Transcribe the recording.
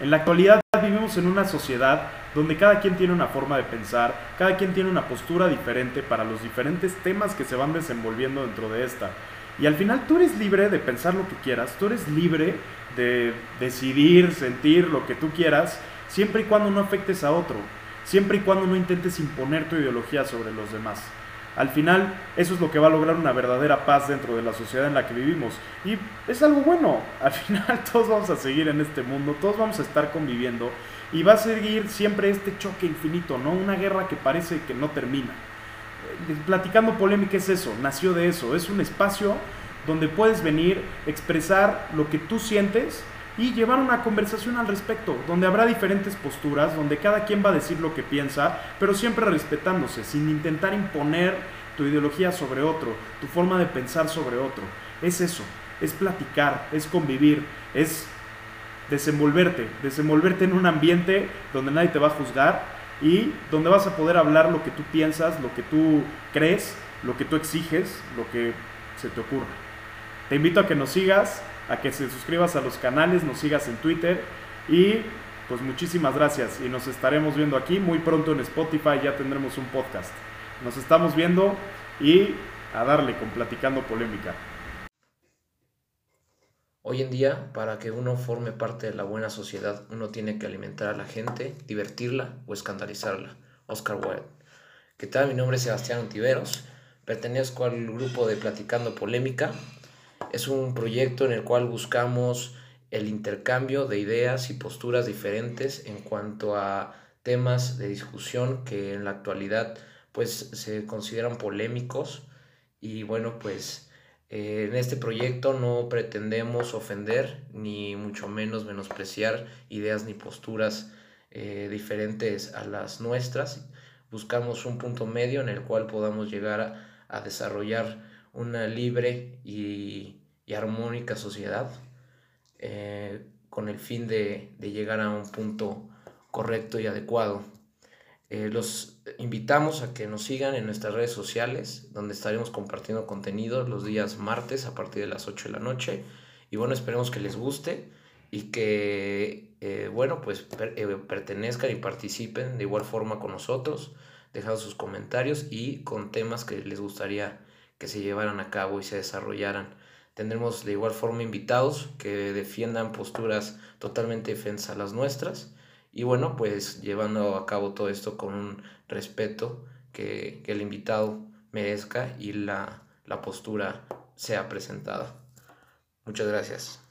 En la actualidad vivimos en una sociedad donde cada quien tiene una forma de pensar, cada quien tiene una postura diferente para los diferentes temas que se van desenvolviendo dentro de esta. Y al final tú eres libre de pensar lo que quieras, tú eres libre de decidir, sentir lo que tú quieras, siempre y cuando no afectes a otro, siempre y cuando no intentes imponer tu ideología sobre los demás. Al final, eso es lo que va a lograr una verdadera paz dentro de la sociedad en la que vivimos. Y es algo bueno. Al final, todos vamos a seguir en este mundo, todos vamos a estar conviviendo. Y va a seguir siempre este choque infinito, ¿no? Una guerra que parece que no termina. Eh, platicando polémica es eso, nació de eso. Es un espacio donde puedes venir, expresar lo que tú sientes y llevar una conversación al respecto, donde habrá diferentes posturas, donde cada quien va a decir lo que piensa, pero siempre respetándose, sin intentar imponer tu ideología sobre otro, tu forma de pensar sobre otro. Es eso, es platicar, es convivir, es desenvolverte, desenvolverte en un ambiente donde nadie te va a juzgar y donde vas a poder hablar lo que tú piensas, lo que tú crees, lo que tú exiges, lo que se te ocurra. Te invito a que nos sigas, a que se suscribas a los canales, nos sigas en Twitter y pues muchísimas gracias y nos estaremos viendo aquí muy pronto en Spotify, ya tendremos un podcast. Nos estamos viendo y a darle con Platicando Polémica. Hoy en día, para que uno forme parte de la buena sociedad, uno tiene que alimentar a la gente, divertirla o escandalizarla. Oscar Wilde. ¿Qué tal? Mi nombre es Sebastián Ontiveros. Pertenezco al grupo de Platicando Polémica es un proyecto en el cual buscamos el intercambio de ideas y posturas diferentes en cuanto a temas de discusión que en la actualidad pues se consideran polémicos. Y bueno pues eh, en este proyecto no pretendemos ofender ni mucho menos menospreciar ideas ni posturas eh, diferentes a las nuestras. Buscamos un punto medio en el cual podamos llegar a desarrollar una libre y y armónica sociedad eh, con el fin de, llegar a un punto correcto y adecuado. Eh, los invitamos a que nos sigan en nuestras redes sociales, donde estaremos compartiendo contenido los días martes a partir de las 8 de la noche. Y bueno, esperemos que les guste y que, eh, bueno, pues pertenezcan y participen de igual forma con nosotros, dejando sus comentarios y con temas que les gustaría que se llevaran a cabo y se desarrollaran. Tendremos de igual forma invitados que defiendan posturas totalmente defensas a las nuestras. Y bueno, pues llevando a cabo todo esto con un respeto que, el invitado merezca y la, la postura sea presentada. Muchas gracias.